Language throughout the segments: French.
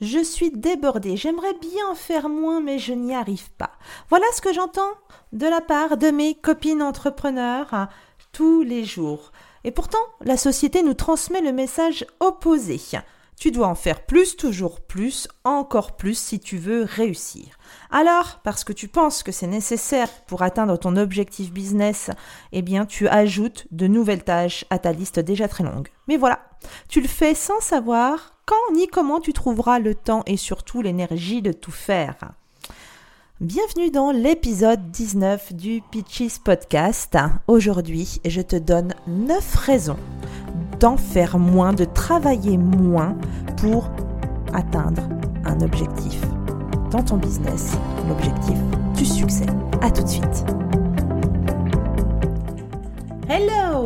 Je suis débordée, j'aimerais bien faire moins mais je n'y arrive pas. Voilà ce que j'entends de la part de mes copines entrepreneurs hein, tous les jours. Et pourtant, la société nous transmet le message opposé. Tu dois en faire plus, toujours plus, encore plus si tu veux réussir. Alors, parce que tu penses que c'est nécessaire pour atteindre ton objectif business, eh bien, tu ajoutes de nouvelles tâches à ta liste déjà très longue. Mais voilà, tu le fais sans savoir quand ni comment tu trouveras le temps et surtout l'énergie de tout faire. Bienvenue dans l'épisode 19 du Pitches Podcast. Aujourd'hui, je te donne 9 raisons d'en faire moins, de travailler moins pour atteindre un objectif dans ton business, l'objectif du succès. À tout de suite.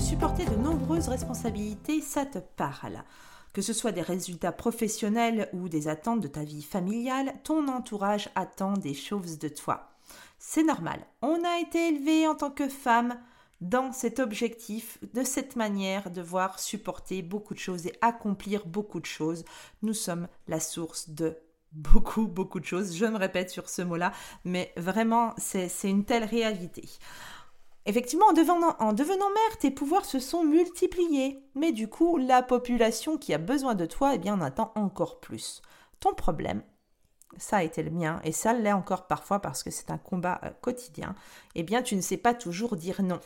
Supporter de nombreuses responsabilités, ça te parle. Que ce soit des résultats professionnels ou des attentes de ta vie familiale, ton entourage attend des choses de toi. C'est normal. On a été élevé en tant que femme dans cet objectif, de cette manière, devoir supporter beaucoup de choses et accomplir beaucoup de choses. Nous sommes la source de beaucoup, beaucoup de choses. Je me répète sur ce mot-là, mais vraiment, c'est une telle réalité. Effectivement, en devenant, en mère, tes pouvoirs se sont multipliés. Mais du coup, la population qui a besoin de toi, eh bien, en attend encore plus. Ton problème, ça a été le mien, et ça l'est encore parfois parce que c'est un combat euh, quotidien, eh bien, tu ne sais pas toujours dire non.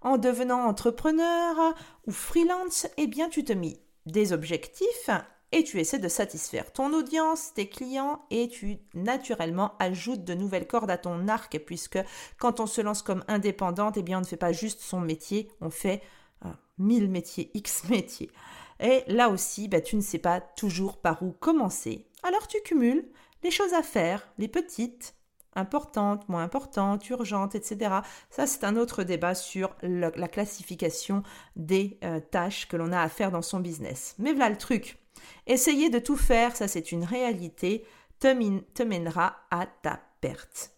En devenant entrepreneur ou freelance, eh bien, tu te mis des objectifs et tu essaies de satisfaire ton audience, tes clients et tu naturellement ajoutes de nouvelles cordes à ton arc puisque quand on se lance comme indépendante, eh bien on ne fait pas juste son métier, on fait euh, mille métiers, x métiers. Et là aussi, bah, tu ne sais pas toujours par où commencer. Alors tu cumules les choses à faire, les petites, importantes, moins importantes, urgentes, etc. Ça, c'est un autre débat sur la classification des euh, tâches que l'on a à faire dans son business. Mais voilà le truc. Essayer de tout faire, ça c'est une réalité, te, mènera à ta perte.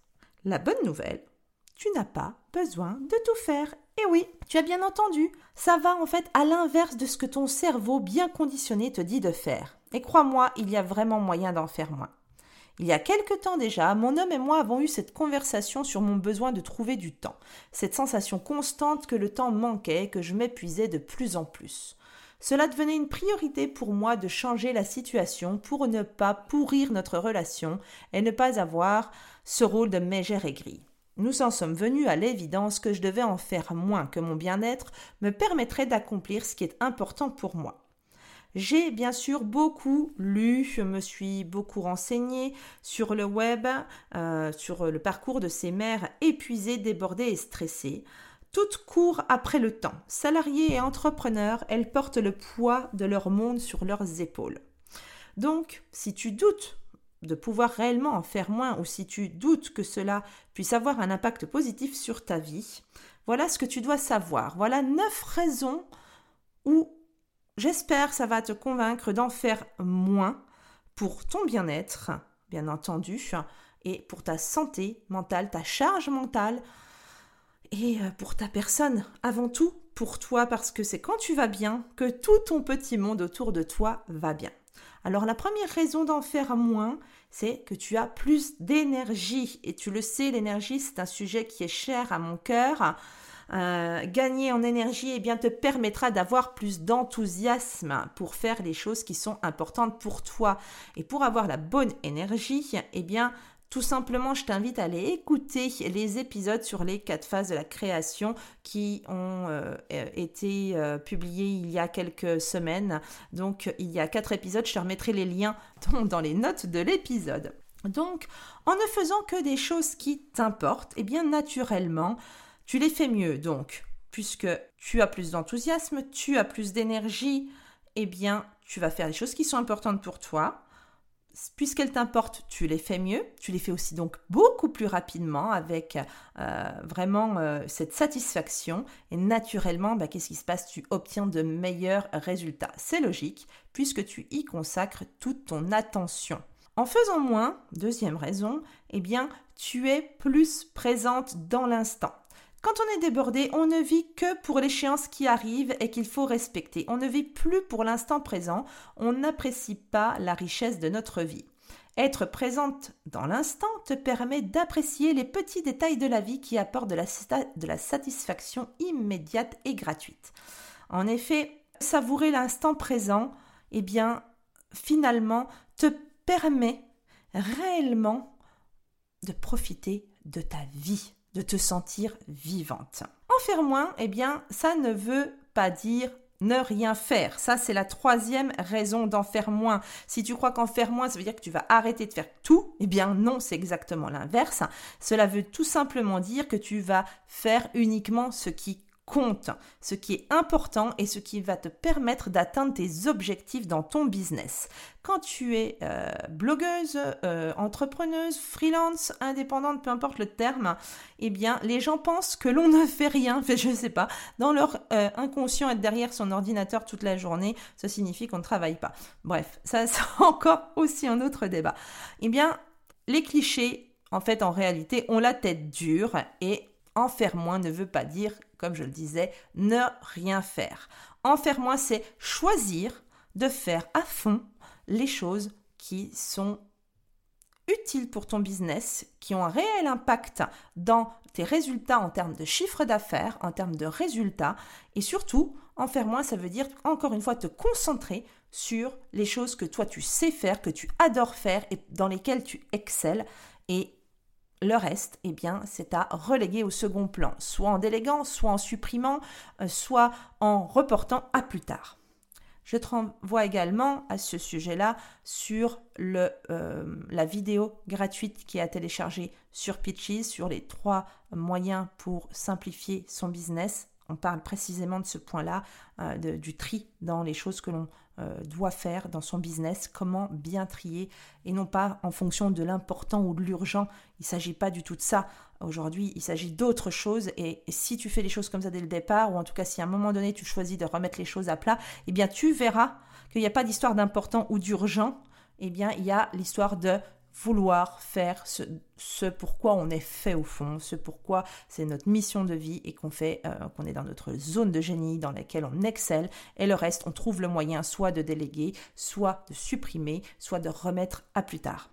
La bonne nouvelle, tu n'as pas besoin de tout faire. Et oui, tu as bien entendu, ça va en fait à l'inverse de ce que ton cerveau bien conditionné te dit de faire. Et crois-moi, il y a vraiment moyen d'en faire moins. Il y a quelque temps déjà, mon homme et moi avons eu cette conversation sur mon besoin de trouver du temps, cette sensation constante que le temps manquait, que je m'épuisais de plus en plus. Cela devenait une priorité pour moi de changer la situation pour ne pas pourrir notre relation et ne pas avoir ce rôle de mégère aigrie. Nous en sommes venus à l'évidence que je devais en faire moins, que mon bien-être me permettrait d'accomplir ce qui est important pour moi. J'ai bien sûr beaucoup lu, je me suis beaucoup renseignée sur le web, euh, sur le parcours de ces mères épuisées, débordées et stressées. Toutes courent après le temps. Salariés et entrepreneurs, elles portent le poids de leur monde sur leurs épaules. Donc, si tu doutes de pouvoir réellement en faire moins ou si tu doutes que cela puisse avoir un impact positif sur ta vie, voilà ce que tu dois savoir. Voilà neuf raisons où j'espère ça va te convaincre d'en faire moins pour ton bien-être, bien entendu, et pour ta santé mentale, ta charge mentale, et euh, pour ta personne, avant tout pour toi, parce que c'est quand tu vas bien que tout ton petit monde autour de toi va bien. Alors la première raison d'en faire moins, c'est que tu as plus d'énergie. Et tu le sais, l'énergie, c'est un sujet qui est cher à mon cœur. Euh, gagner en énergie eh bien, te permettra d'avoir plus d'enthousiasme pour faire les choses qui sont importantes pour toi. Et pour avoir la bonne énergie, eh bien, tout simplement, je t'invite à aller écouter les épisodes sur les quatre phases de la création qui ont euh, été euh, publiés il y a quelques semaines. Donc, il y a quatre épisodes. Je te remettrai les liens dans les notes de l'épisode. Donc, en ne faisant que des choses qui t'importent, eh bien, naturellement, tu les fais mieux. Donc, puisque tu as plus d'enthousiasme, tu as plus d'énergie, eh bien, tu vas faire les choses qui sont importantes pour toi puisqu'elles t'importent, tu les fais mieux, tu les fais aussi donc beaucoup plus rapidement avec euh, vraiment euh, cette satisfaction et naturellement, bah, qu'est-ce qui se passe? Tu obtiens de meilleurs résultats. C'est logique puisque tu y consacres toute ton attention. En faisant moins, deuxième raison, eh bien, tu es plus présente dans l'instant. Quand on est débordé, on ne vit que pour l'échéance qui arrive et qu'il faut respecter. On ne vit plus pour l'instant présent. On n'apprécie pas la richesse de notre vie. Être présente dans l'instant te permet d'apprécier les petits détails de la vie qui apportent de la, satisfaction immédiate et gratuite. En effet, savourer l'instant présent, eh bien, finalement, te permet réellement de profiter de ta vie de te sentir vivante. En faire moins, eh bien, ça ne veut pas dire ne rien faire. Ça, c'est la troisième raison d'en faire moins. Si tu crois qu'en faire moins, ça veut dire que tu vas arrêter de faire tout, eh bien non, c'est exactement l'inverse. Cela veut tout simplement dire que tu vas faire uniquement ce qui compte, ce qui est important et ce qui va te permettre d'atteindre tes objectifs dans ton business. Quand tu es euh, blogueuse, euh, entrepreneuse, freelance, indépendante, peu importe le terme, eh bien, les gens pensent que l'on ne fait rien. je ne sais pas. Dans leur euh, inconscient, être derrière son ordinateur toute la journée, ça signifie qu'on ne travaille pas. Bref, ça, c'est encore aussi un autre débat. Eh bien, les clichés, en fait, en réalité, ont la tête dure et en faire moins ne veut pas dire, comme je le disais, ne rien faire. En faire moins, c'est choisir de faire à fond les choses qui sont utiles pour ton business, qui ont un réel impact dans tes résultats en termes de chiffre d'affaires, en termes de résultats, et surtout, en faire moins, ça veut dire encore une fois te concentrer sur les choses que toi tu sais faire, que tu adores faire et dans lesquelles tu excelles, le reste, eh bien, c'est à reléguer au second plan, soit en déléguant, soit en supprimant, euh, soit en reportant à plus tard. Je te renvoie également à ce sujet-là sur euh, la vidéo gratuite qui est à télécharger sur Pitches, sur les trois moyens pour simplifier son business. On parle précisément de ce point-là, euh, du tri dans les choses que l'on euh, doit faire dans son business, comment bien trier et non pas en fonction de l'important ou de l'urgent. Il ne s'agit pas du tout de ça. Aujourd'hui, il s'agit d'autre chose et, si tu fais les choses comme ça dès le départ, ou en tout cas si à un moment donné tu choisis de remettre les choses à plat, eh bien tu verras qu'il n'y a pas d'histoire d'important ou d'urgent, eh bien il y a l'histoire de vouloir faire ce, ce, pourquoi on est fait au fond, ce pourquoi c'est notre mission de vie et qu'on fait, euh, qu'on est dans notre zone de génie dans laquelle on excelle et le reste, on trouve le moyen soit de déléguer, soit de supprimer, soit de remettre à plus tard.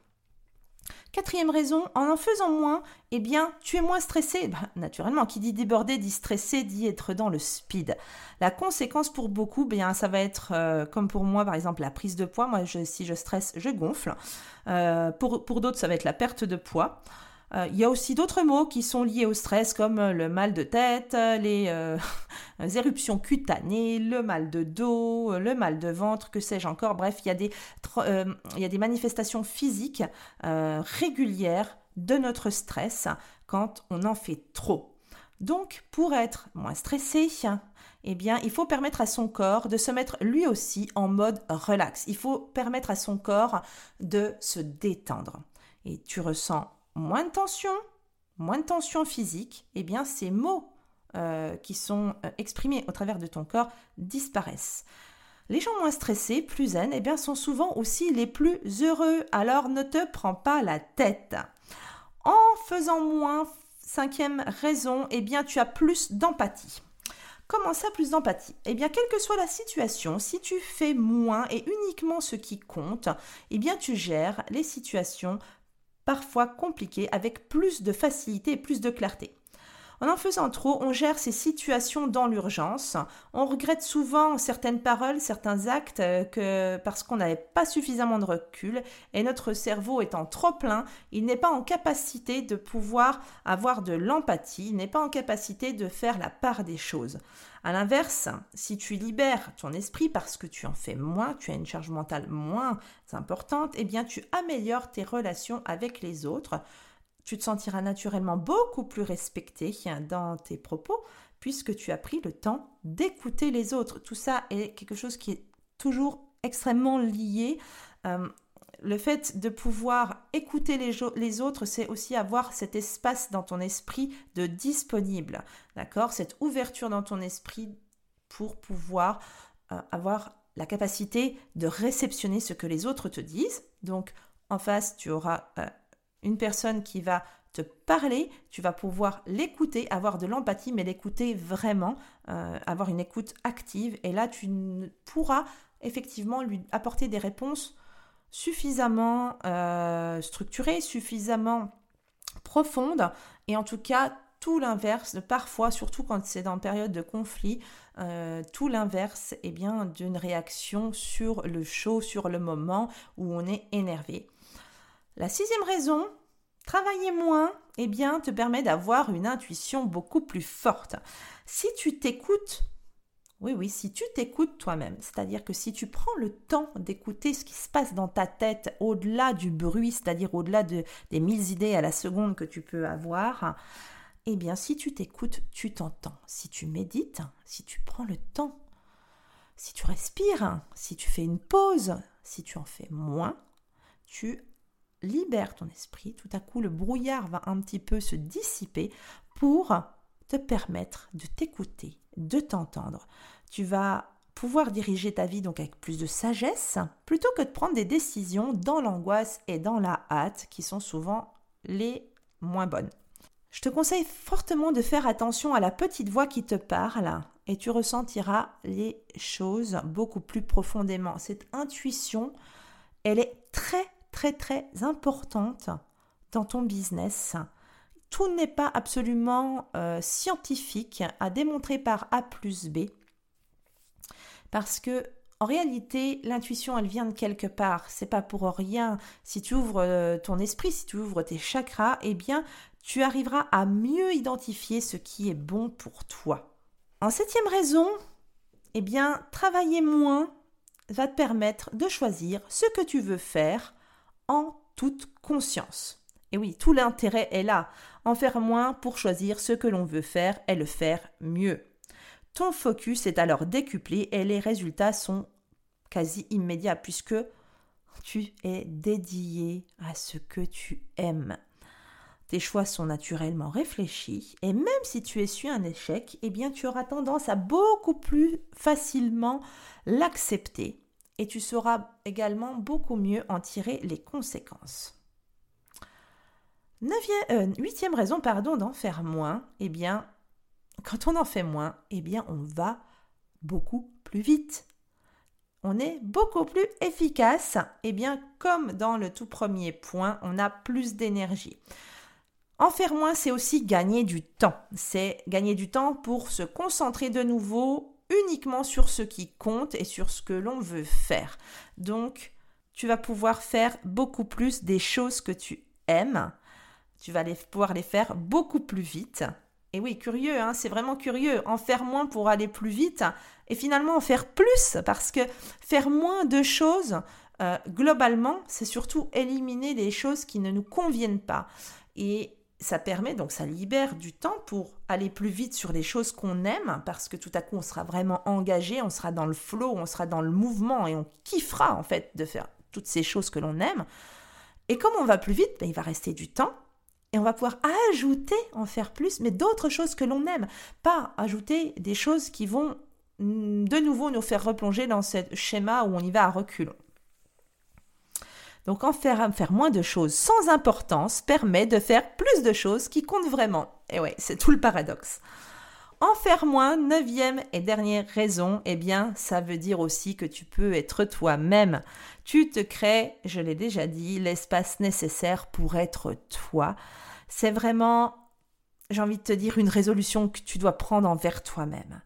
Quatrième raison, en en faisant moins, eh bien, tu es moins stressé. Bah, naturellement, qui dit déborder dit stressé, dit être dans le speed. La conséquence pour beaucoup, eh bien, ça va être euh, comme pour moi, par exemple, la prise de poids. Moi, si je stresse, je gonfle. Euh, pour pour d'autres, ça va être la perte de poids. Euh, il y a aussi d'autres mots qui sont liés au stress comme euh, le mal de tête, euh, les éruptions cutanées, le mal de dos, le mal de ventre, que sais-je encore. Bref, il y, a des, il y a des manifestations physiques régulières de notre stress quand on en fait trop. Donc, pour être moins stressé, eh bien, il faut permettre à son corps de se mettre lui aussi en mode relax. Il faut permettre à son corps de se détendre. Et tu ressens moins de tension, moins de tension physique, eh bien ces mots euh, qui sont euh, exprimés au travers de ton corps disparaissent. Les gens moins stressés, plus zen, eh bien, sont souvent aussi les plus heureux. Alors ne te prends pas la tête. En faisant moins, cinquième raison, eh bien, tu as plus d'empathie. Comment ça, plus d'empathie? Eh bien, quelle que soit la situation, si tu fais moins et uniquement ce qui compte, eh bien, tu gères les situations parfois compliqué avec plus de facilité et plus de clarté. En en faisant trop, on gère ces situations dans l'urgence. On regrette souvent certaines paroles, certains actes euh, parce qu'on n'avait pas suffisamment de recul et notre cerveau étant trop plein, il n'est pas en capacité de pouvoir avoir de l'empathie, il n'est pas en capacité de faire la part des choses. À l'inverse, si tu libères ton esprit parce que tu en fais moins, tu as une charge mentale moins importante, eh bien tu améliores tes relations avec les autres. Tu te sentiras naturellement beaucoup plus respecté dans tes propos puisque tu as pris le temps d'écouter les autres. Tout ça est quelque chose qui est toujours extrêmement lié. Euh, le fait de pouvoir écouter les, autres, c'est aussi avoir cet espace dans ton esprit de disponible, d'accord? Cette ouverture dans ton esprit pour pouvoir euh, avoir la capacité de réceptionner ce que les autres te disent. Donc, en face, tu auras euh, une personne qui va te parler, tu vas pouvoir l'écouter, avoir de l'empathie, mais l'écouter vraiment, euh, avoir une écoute active. Et là, tu pourras effectivement lui apporter des réponses suffisamment euh, structurée, suffisamment profonde, et en tout cas tout l'inverse, parfois, surtout quand c'est dans période de conflit, euh, tout l'inverse eh bien d'une réaction sur le chaud, sur le moment où on est énervé. La sixième raison, travailler moins, eh bien, te permet d'avoir une intuition beaucoup plus forte. Si tu t'écoutes oui, oui, si tu t'écoutes toi-même, c'est-à-dire que si tu prends le temps d'écouter ce qui se passe dans ta tête au-delà du bruit, c'est-à-dire au-delà de, des mille idées à la seconde que tu peux avoir, eh bien si tu t'écoutes, tu t'entends. Si tu médites, si tu prends le temps, si tu respires, si tu fais une pause, si tu en fais moins, tu libères ton esprit. Tout à coup, le brouillard va un petit peu se dissiper pour te permettre de t'écouter, de t'entendre. Tu vas pouvoir diriger ta vie donc avec plus de sagesse plutôt que de prendre des décisions dans l'angoisse et dans la hâte qui sont souvent les moins bonnes. Je te conseille fortement de faire attention à la petite voix qui te parle et tu ressentiras les choses beaucoup plus profondément. Cette intuition, elle est très très très importante dans ton business tout n'est pas absolument euh, scientifique à démontrer par A plus B. Parce que en réalité, l'intuition, elle vient de quelque part. C'est pas pour rien. Si tu ouvres euh, ton esprit, si tu ouvres tes chakras, eh bien, tu arriveras à mieux identifier ce qui est bon pour toi. En septième raison, eh bien, travailler moins va te permettre de choisir ce que tu veux faire en toute conscience. Et oui, tout l'intérêt est là. En faire moins pour choisir ce que l'on veut faire et le faire mieux. Ton focus est alors décuplé et les résultats sont quasi immédiats puisque tu es dédié à ce que tu aimes. Tes choix sont naturellement réfléchis et même si tu essuies un échec, eh bien tu auras tendance à beaucoup plus facilement l'accepter et tu sauras également beaucoup mieux en tirer les conséquences. Euh, huitième raison, pardon, d'en faire moins, eh bien, quand on en fait moins, eh bien, on va beaucoup plus vite. On est beaucoup plus efficace. Eh bien, comme dans le tout premier point, on a plus d'énergie. En faire moins, c'est aussi gagner du temps. C'est gagner du temps pour se concentrer de nouveau uniquement sur ce qui compte et sur ce que l'on veut faire. Donc, tu vas pouvoir faire beaucoup plus des choses que tu aimes tu vas pouvoir les faire beaucoup plus vite. Et oui, curieux, hein, c'est vraiment curieux. En faire moins pour aller plus vite et finalement en faire plus parce que faire moins de choses, euh, globalement, c'est surtout éliminer les choses qui ne nous conviennent pas. Et ça permet, donc ça libère du temps pour aller plus vite sur les choses qu'on aime parce que tout à coup on sera vraiment engagé, on sera dans le flow, on sera dans le mouvement et on kiffera en fait de faire toutes ces choses que l'on aime. Et comme on va plus vite, ben, il va rester du temps et on va pouvoir ajouter, en faire plus, mais d'autres choses que l'on aime. Pas ajouter des choses qui vont mm, de nouveau nous faire replonger dans ce schéma où on y va à reculons. Donc en faire, faire moins de choses sans importance permet de faire plus de choses qui comptent vraiment. Et ouais, c'est tout le paradoxe. En faire moins, neuvième et dernière raison, eh bien, ça veut dire aussi que tu peux être toi-même. Tu te crées, je l'ai déjà dit, l'espace nécessaire pour être toi. C'est vraiment j'ai envie de te dire, une résolution que tu dois prendre envers toi-même.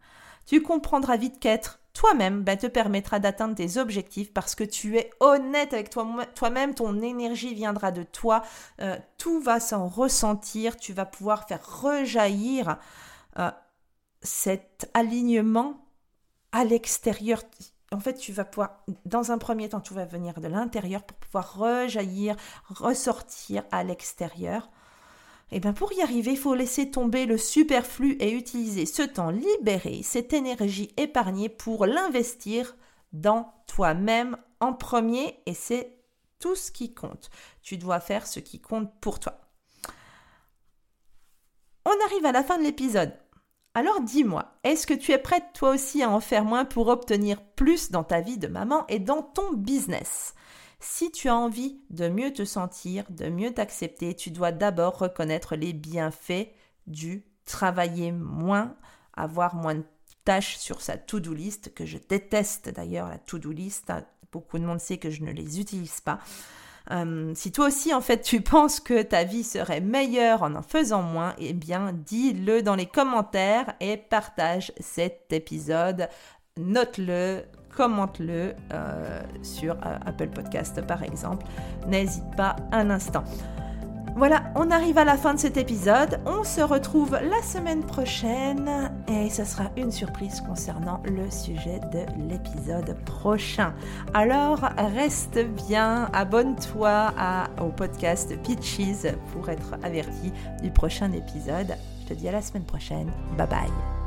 Tu comprendras vite qu'être toi-même ben, te permettra d'atteindre tes objectifs parce que tu es honnête avec toi-même, ton énergie viendra de toi, euh, tout va s'en ressentir, tu vas pouvoir faire rejaillir euh, cet alignement à l'extérieur. En fait, tu vas pouvoir, dans un premier temps, tu vas venir de l'intérieur pour pouvoir rejaillir, ressortir à l'extérieur. Et eh bien pour y arriver, il faut laisser tomber le superflu et utiliser ce temps libéré, cette énergie épargnée pour l'investir dans toi-même en premier et c'est tout ce qui compte. Tu dois faire ce qui compte pour toi. On arrive à la fin de l'épisode. Alors dis-moi, est-ce que tu es prête toi aussi à en faire moins pour obtenir plus dans ta vie de maman et dans ton business? Si tu as envie de mieux te sentir, de mieux t'accepter, tu dois d'abord reconnaître les bienfaits du travailler moins, avoir moins de tâches sur sa to-do list, que je déteste d'ailleurs la to-do list. Beaucoup de monde sait que je ne les utilise pas. Euh, si toi aussi, en fait, tu penses que ta vie serait meilleure en en faisant moins, eh bien, dis-le dans les commentaires et partage cet épisode. Note-le, commente-le euh, sur euh, Apple Podcast par exemple. N'hésite pas un instant. Voilà, on arrive à la fin de cet épisode. On se retrouve la semaine prochaine et ce sera une surprise concernant le sujet de l'épisode prochain. Alors, reste bien, abonne-toi au podcast Pitches pour être averti du prochain épisode. Je te dis à la semaine prochaine. Bye bye.